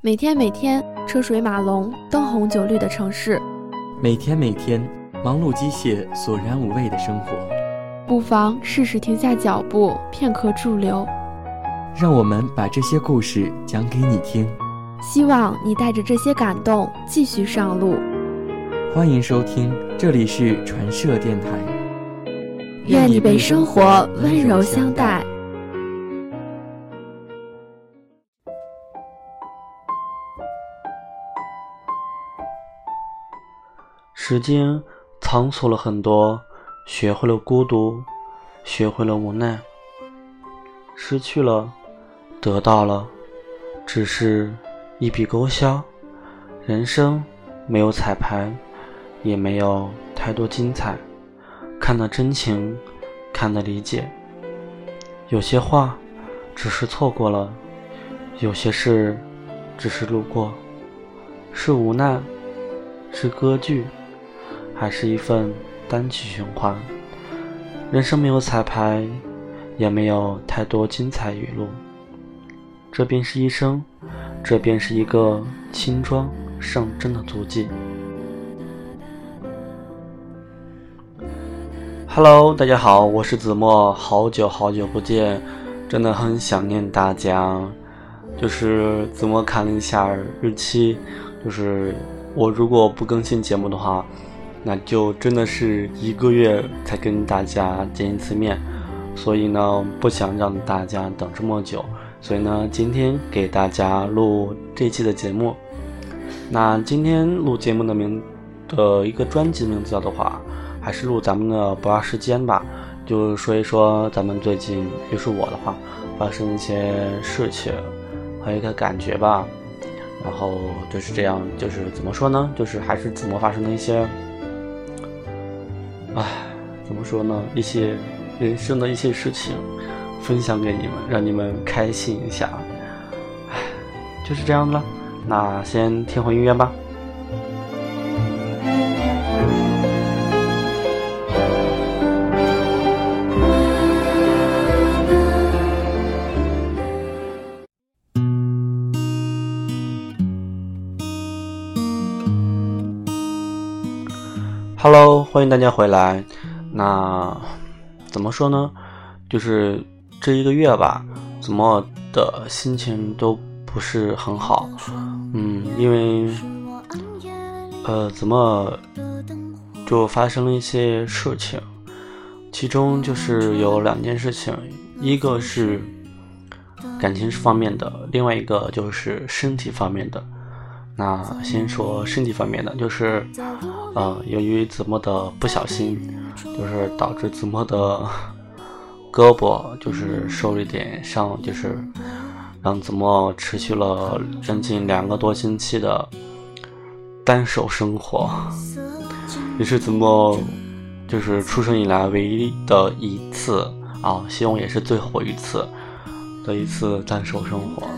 每天每天车水马龙、灯红酒绿的城市，每天每天忙碌机械、索然无味的生活，不妨试试停下脚步，片刻驻留。让我们把这些故事讲给你听，希望你带着这些感动继续上路。欢迎收听，这里是传社电台。愿你被生活温柔相待。时间仓促了很多，学会了孤独，学会了无奈，失去了，得到了，只是一笔勾销。人生没有彩排，也没有太多精彩。看的真情，看的理解。有些话只是错过了，有些事只是路过，是无奈，是歌剧。还是一份单曲循环。人生没有彩排，也没有太多精彩语录。这便是一生，这便是一个轻装上阵的足迹。Hello，大家好，我是子墨，好久好久不见，真的很想念大家。就是子墨看了一下日期，就是我如果不更新节目的话。那就真的是一个月才跟大家见一次面，所以呢，不想让大家等这么久，所以呢，今天给大家录这期的节目。那今天录节目的名的一个专辑名字叫的话，还是录咱们的不二时间吧，就是说一说咱们最近，就是我的话，发生一些事情和一个感觉吧。然后就是这样，就是怎么说呢？就是还是怎么发生的一些。唉，怎么说呢？一些人生的一些事情，分享给你们，让你们开心一下。唉，就是这样了。那先听会音乐吧。Hello，欢迎大家回来。那怎么说呢？就是这一个月吧，怎么的心情都不是很好。嗯，因为呃，怎么就发生了一些事情，其中就是有两件事情，一个是感情方面的，另外一个就是身体方面的。那先说身体方面的，就是。呃，由于子墨的不小心，就是导致子墨的胳膊就是受了一点伤，就是让子墨持续了将近两个多星期的单手生活，也是子墨就是出生以来唯一的一次啊，希望也是最后一次的一次单手生活，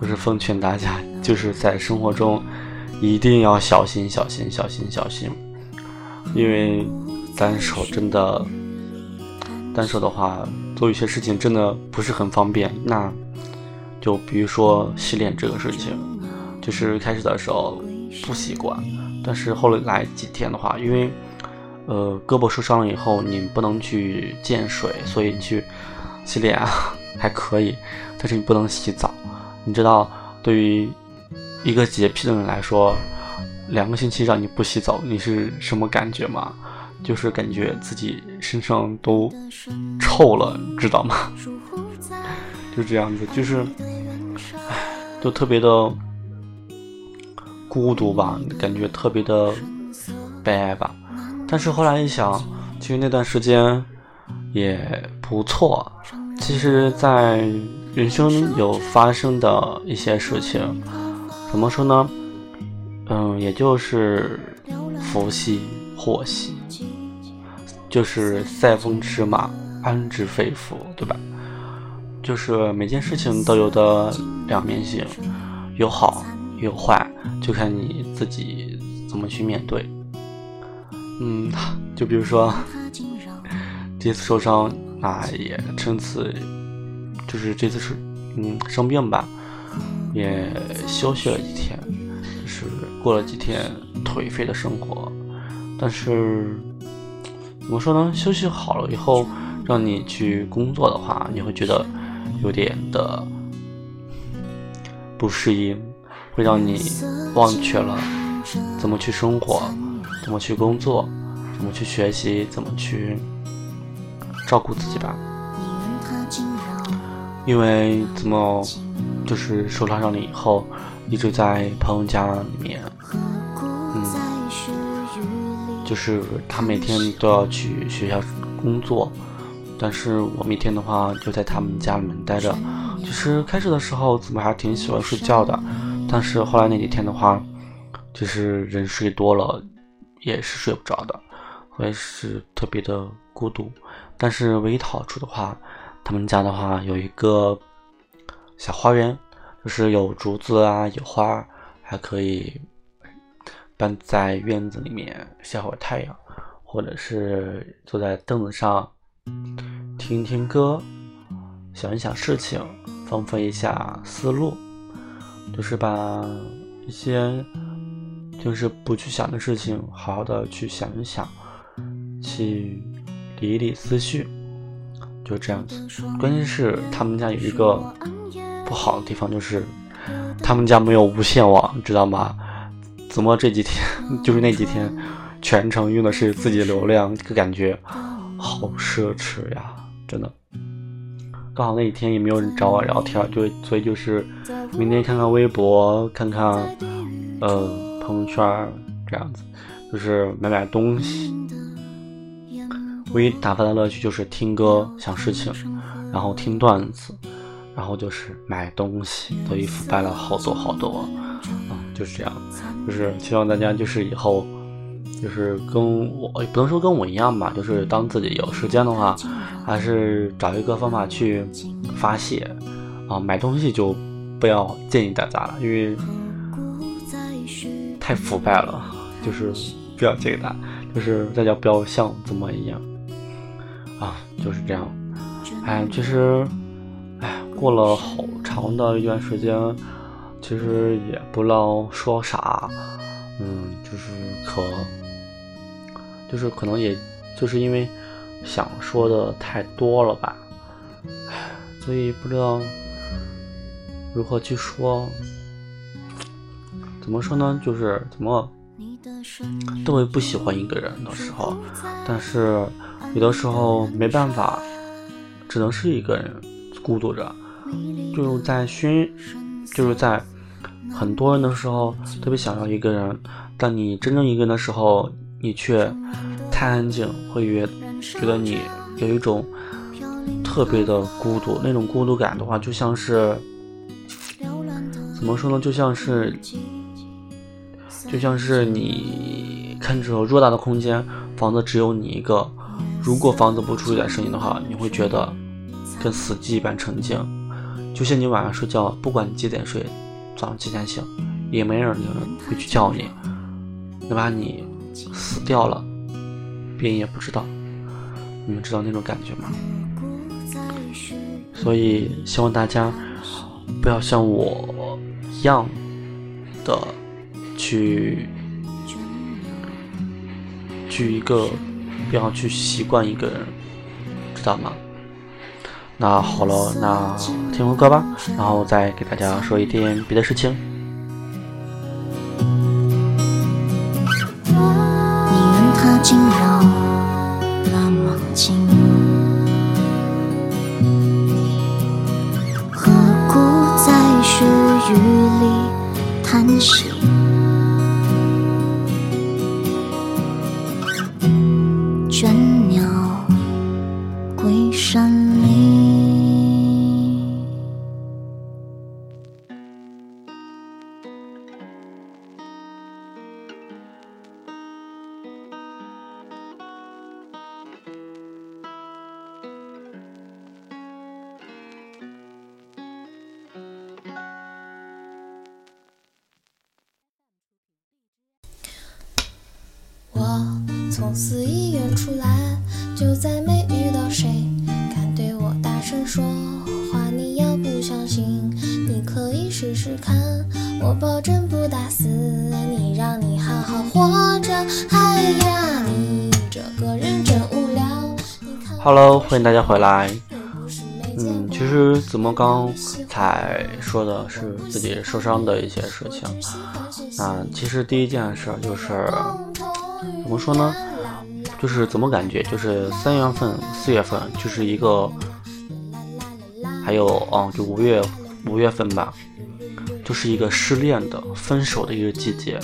就是奉劝大家，就是在生活中。一定要小心，小心，小心，小心，因为单手真的，单手的话做一些事情真的不是很方便。那就比如说洗脸这个事情，就是开始的时候不习惯，但是后来几天的话，因为呃胳膊受伤了以后，你不能去见水，所以你去洗脸啊还可以，但是你不能洗澡。你知道对于。一个洁癖的人来说，两个星期让你不洗澡，你是什么感觉吗？就是感觉自己身上都臭了，知道吗？就这样子，就是，唉，都特别的孤独吧，感觉特别的悲哀吧。但是后来一想，其实那段时间也不错。其实，在人生有发生的一些事情。怎么说呢？嗯，也就是福兮祸兮，就是塞翁失马，安知非福，对吧？就是每件事情都有的两面性，有好有坏，就看你自己怎么去面对。嗯，就比如说这次受伤，那也趁此，就是这次是嗯生病吧。也休息了几天，就是过了几天颓废的生活。但是怎么说呢？休息好了以后，让你去工作的话，你会觉得有点的不适应，会让你忘却了怎么去生活，怎么去工作，怎么去学习，怎么去照顾自己吧。因为怎么就是受伤了以后，一直在朋友家里面，嗯，就是他每天都要去学校工作，但是我每天的话就在他们家里面待着。就是开始的时候怎么还挺喜欢睡觉的，但是后来那几天的话，就是人睡多了也是睡不着的，我也是特别的孤独。但是唯一好处的话。他们家的话有一个小花园，就是有竹子啊，有花，还可以搬在院子里面晒会太阳，或者是坐在凳子上听听歌，想一想事情，放飞一下思路，就是把一些就是不去想的事情，好好的去想一想，去理一理思绪。就这样子，关键是他们家有一个不好的地方，就是他们家没有无线网，知道吗？怎么这几天 就是那几天，全程用的是自己流量，这感觉好奢侈呀，真的。刚好那几天也没有人找我聊天，就所以就是明天看看微博，看看呃朋友圈这样子，就是买买东西。唯一打发的乐趣就是听歌、想事情，然后听段子，然后就是买东西，所以腐败了好多好多，啊，就是这样，就是希望大家就是以后，就是跟我不能说跟我一样吧，就是当自己有时间的话，还是找一个方法去发泄，啊，买东西就不要建议大家了，因为太腐败了，就是不要建议大家，就是大家不要像怎么一样。啊，就是这样，哎，其实，过了好长的一段时间，其实也不知道说啥，嗯，就是可，就是可能也就是因为想说的太多了吧，唉，所以不知道如何去说，怎么说呢？就是怎么都会不喜欢一个人的时候，但是。有的时候没办法，只能是一个人孤独着，就是在熏，就是在很多人的时候特别想要一个人，但你真正一个人的时候，你却太安静，会觉觉得你有一种特别的孤独。那种孤独感的话，就像是怎么说呢？就像是就像是你看着偌大的空间，房子只有你一个。如果房子不出一点声音的话，你会觉得跟死寂一般沉静，就像你晚上睡觉，不管你几点睡，早上几点醒，也没人会去叫你，哪怕你死掉了，别人也不知道。你们知道那种感觉吗？所以希望大家不要像我一样的去去一个。不要去习惯一个人，知道吗？那好了，那听会歌吧，然后再给大家说一点别的事情。你，让你好好活着。哎呀，你这个人真无聊。Hello，欢迎大家回来。嗯，其实子墨刚才说的是自己受伤的一些事情。那其实第一件事就是怎么说呢？就是怎么感觉，就是三月份、四月份就是一个，还有哦，就五月五月份吧，就是一个失恋的、分手的一个季节。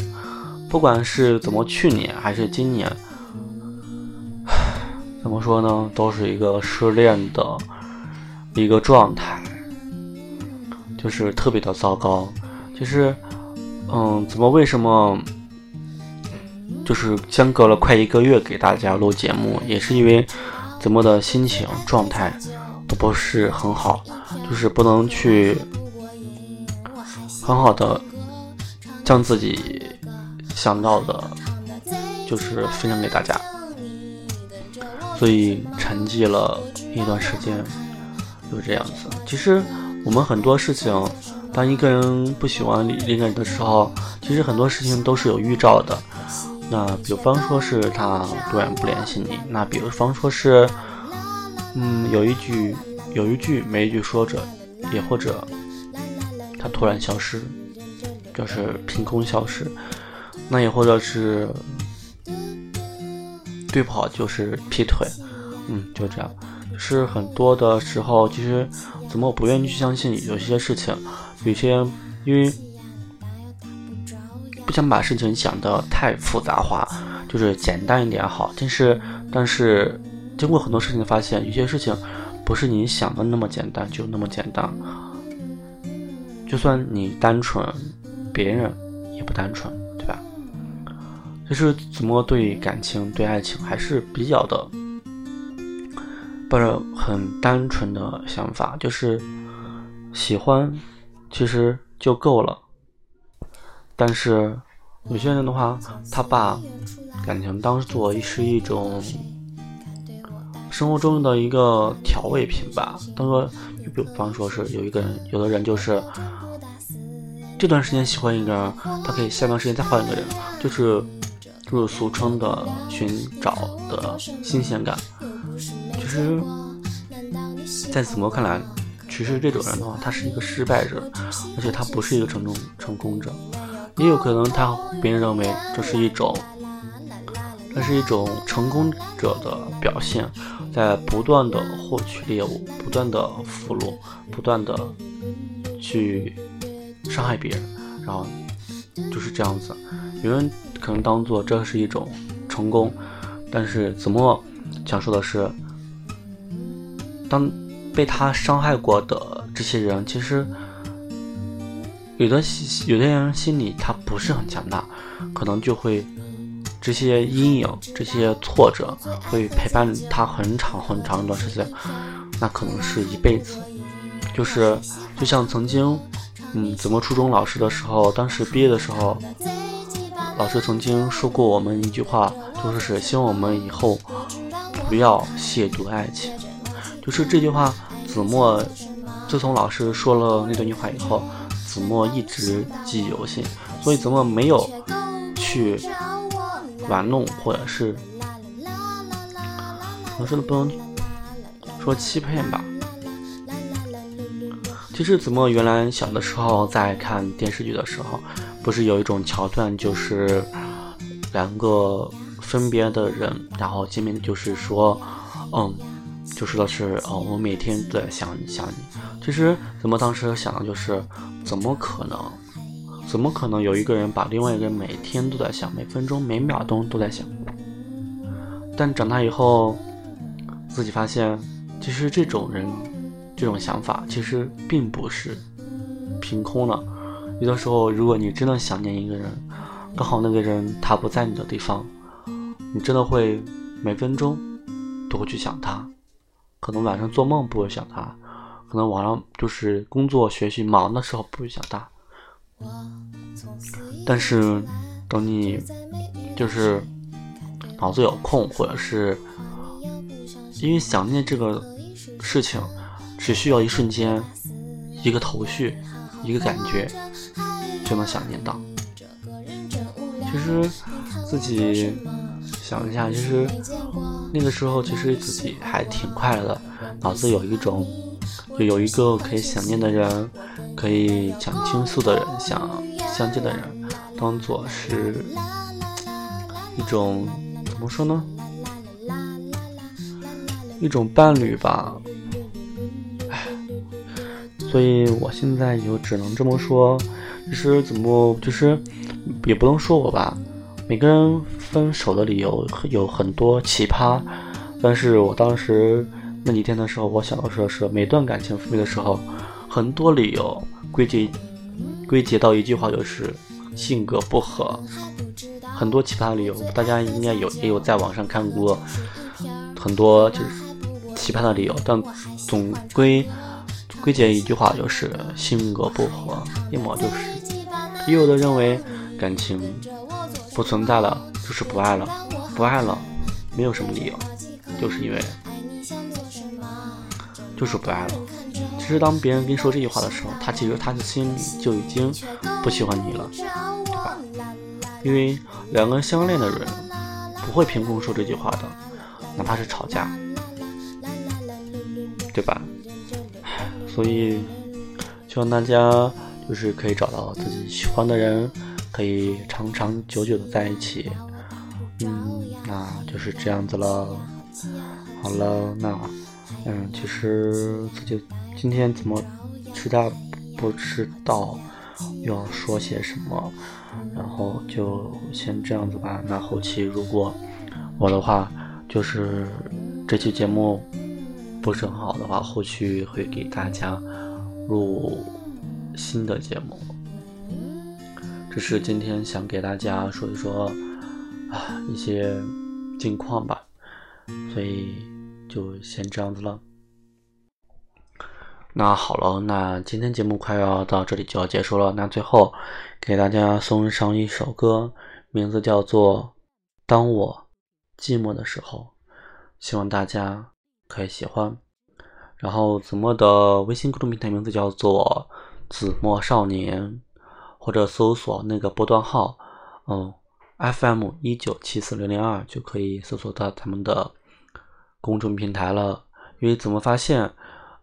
不管是怎么去年还是今年，怎么说呢，都是一个失恋的一个状态，就是特别的糟糕。其实，嗯，怎么为什么？就是相隔了快一个月给大家录节目，也是因为怎么的心情状态都不是很好，就是不能去很好的将自己想到的，就是分享给大家，所以沉寂了一段时间，就这样子。其实我们很多事情，当一个人不喜欢另一个人的时候，其实很多事情都是有预兆的。那比方说是他突然不联系你，那比方说是，嗯，有一句有一句没一句说着，也或者他突然消失，就是凭空消失，那也或者是对不好就是劈腿，嗯，就这样，是很多的时候，其实怎么我不愿意去相信有些事情，有些因为。不想把事情想的太复杂化，就是简单一点好。但是，但是经过很多事情发现，有些事情不是你想的那么简单，就那么简单。就算你单纯，别人也不单纯，对吧？就是怎么对感情、对爱情还是比较的，抱着很单纯的想法，就是喜欢，其实就够了。但是有些人的话，他把感情当做是一种生活中的一个调味品吧。当做，就比方说是有一个人，有的人就是这段时间喜欢一个人，他可以下段时间再换一个人，就是就是俗称的寻找的新鲜感。其实，在子墨看来，其实这种人的话，他是一个失败者，而且他不是一个成功成功者。也有可能他别人认为这是一种，这是一种成功者的表现，在不断的获取猎物，不断的俘虏，不断的去伤害别人，然后就是这样子。有人可能当做这是一种成功，但是子墨想说的是，当被他伤害过的这些人，其实。有的有的人心里他不是很强大，可能就会这些阴影、这些挫折会陪伴他很长很长一段时间，那可能是一辈子。就是就像曾经，嗯，怎么初中老师的时候，当时毕业的时候，老师曾经说过我们一句话，就是是希望我们以后不要亵渎爱情。就是这句话，子墨自从老师说了那段话以后。子墨一直记忆犹新，所以子墨没有去玩弄，或者是我说的不能说欺骗吧。其实子墨原来小的时候在看电视剧的时候，不是有一种桥段，就是两个分别的人，然后见面就是说，嗯，就说的是，哦，我每天都在想你，想你。其实子墨当时想的就是。怎么可能？怎么可能有一个人把另外一个人每天都在想，每分钟每秒钟都在想？但长大以后，自己发现，其实这种人，这种想法其实并不是凭空的。有的时候，如果你真的想念一个人，刚好那个人他不在你的地方，你真的会每分钟都会去想他，可能晚上做梦不会想他。可能晚上就是工作学习忙的时候不会想他，但是等你就是脑子有空，或者是因为想念这个事情，只需要一瞬间，一个头绪，一个感觉，就能想念到。其实自己想一下，其实那个时候其实自己还挺快乐的，脑子有一种，有一个可以想念的人，可以想倾诉的人，想相见的人，当做是一种怎么说呢？一种伴侣吧。所以我现在就只能这么说，就是怎么就是。也不能说我吧，每个人分手的理由有很多奇葩，但是我当时那几天的时候，我想到说是每段感情分别的时候，很多理由归结归结到一句话就是性格不合，很多奇葩理由，大家应该有也有在网上看过很多就是奇葩的理由，但总归归结一句话就是性格不合，要么就是也有的认为。感情不存在了，就是不爱了，不爱了，没有什么理由，就是因为就是不爱了。其实当别人跟你说这句话的时候，他其实他的心里就已经不喜欢你了，对吧？因为两个人相恋的人不会凭空说这句话的，哪怕是吵架，对吧？所以希望大家就是可以找到自己喜欢的人。可以长长久久的在一起，嗯，那就是这样子了。好了，那嗯，其实自己今天怎么实在不知道要说些什么，然后就先这样子吧。那后期如果我的话，就是这期节目不是很好的话，后续会给大家录新的节目。这是今天想给大家说一说啊一些近况吧，所以就先这样子了。那好了，那今天节目快要到这里就要结束了。那最后给大家送上一首歌，名字叫做《当我寂寞的时候》，希望大家可以喜欢。然后子墨的微信公众平台名字叫做子墨少年。或者搜索那个波段号，嗯，FM 一九七四零零二就可以搜索到他们的公众平台了。因为怎么发现，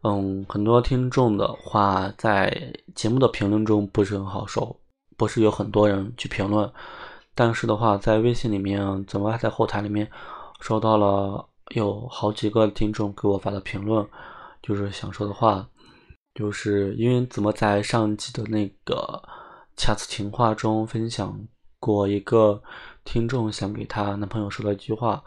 嗯，很多听众的话在节目的评论中不是很好受，不是有很多人去评论，但是的话在微信里面，怎么还在后台里面收到了有好几个听众给我发的评论，就是想说的话，就是因为怎么在上期的那个。恰似情话中分享过一个听众想给她男朋友说的一句话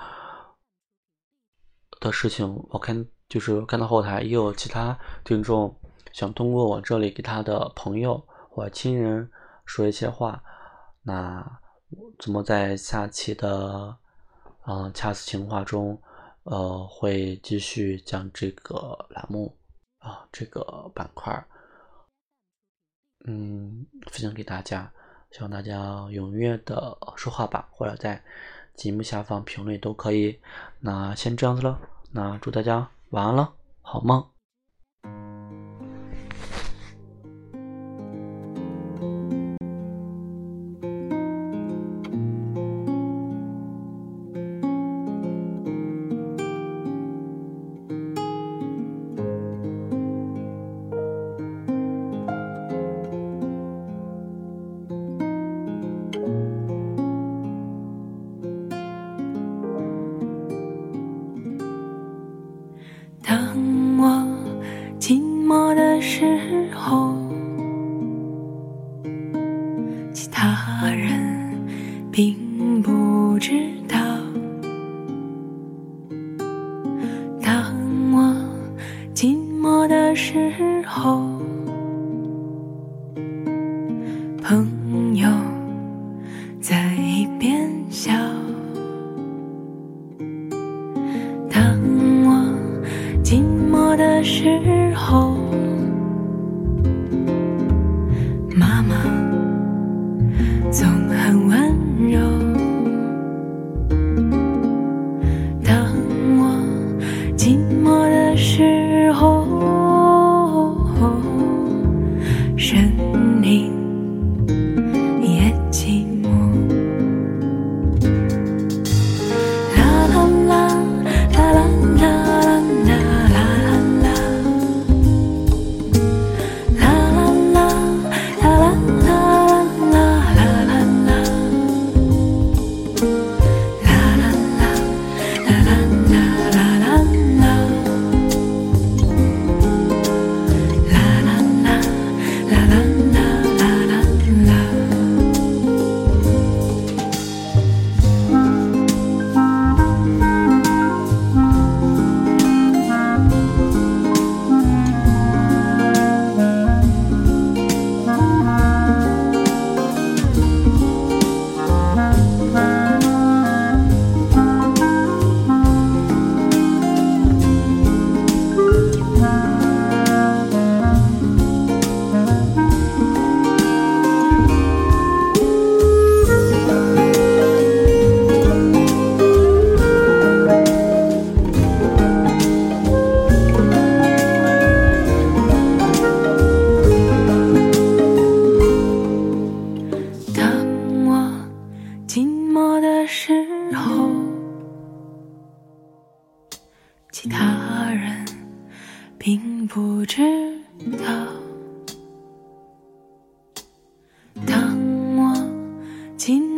的事情，我看就是看到后台也有其他听众想通过我这里给他的朋友或亲人说一些话，那怎么在下期的嗯恰似情话中，呃会继续将这个栏目啊这个板块。嗯，分享给大家，希望大家踊跃的说话吧，或者在节目下方评论都可以。那先这样子了，那祝大家晚安了，好梦。当我寂寞的时候。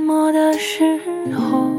寂寞的时候。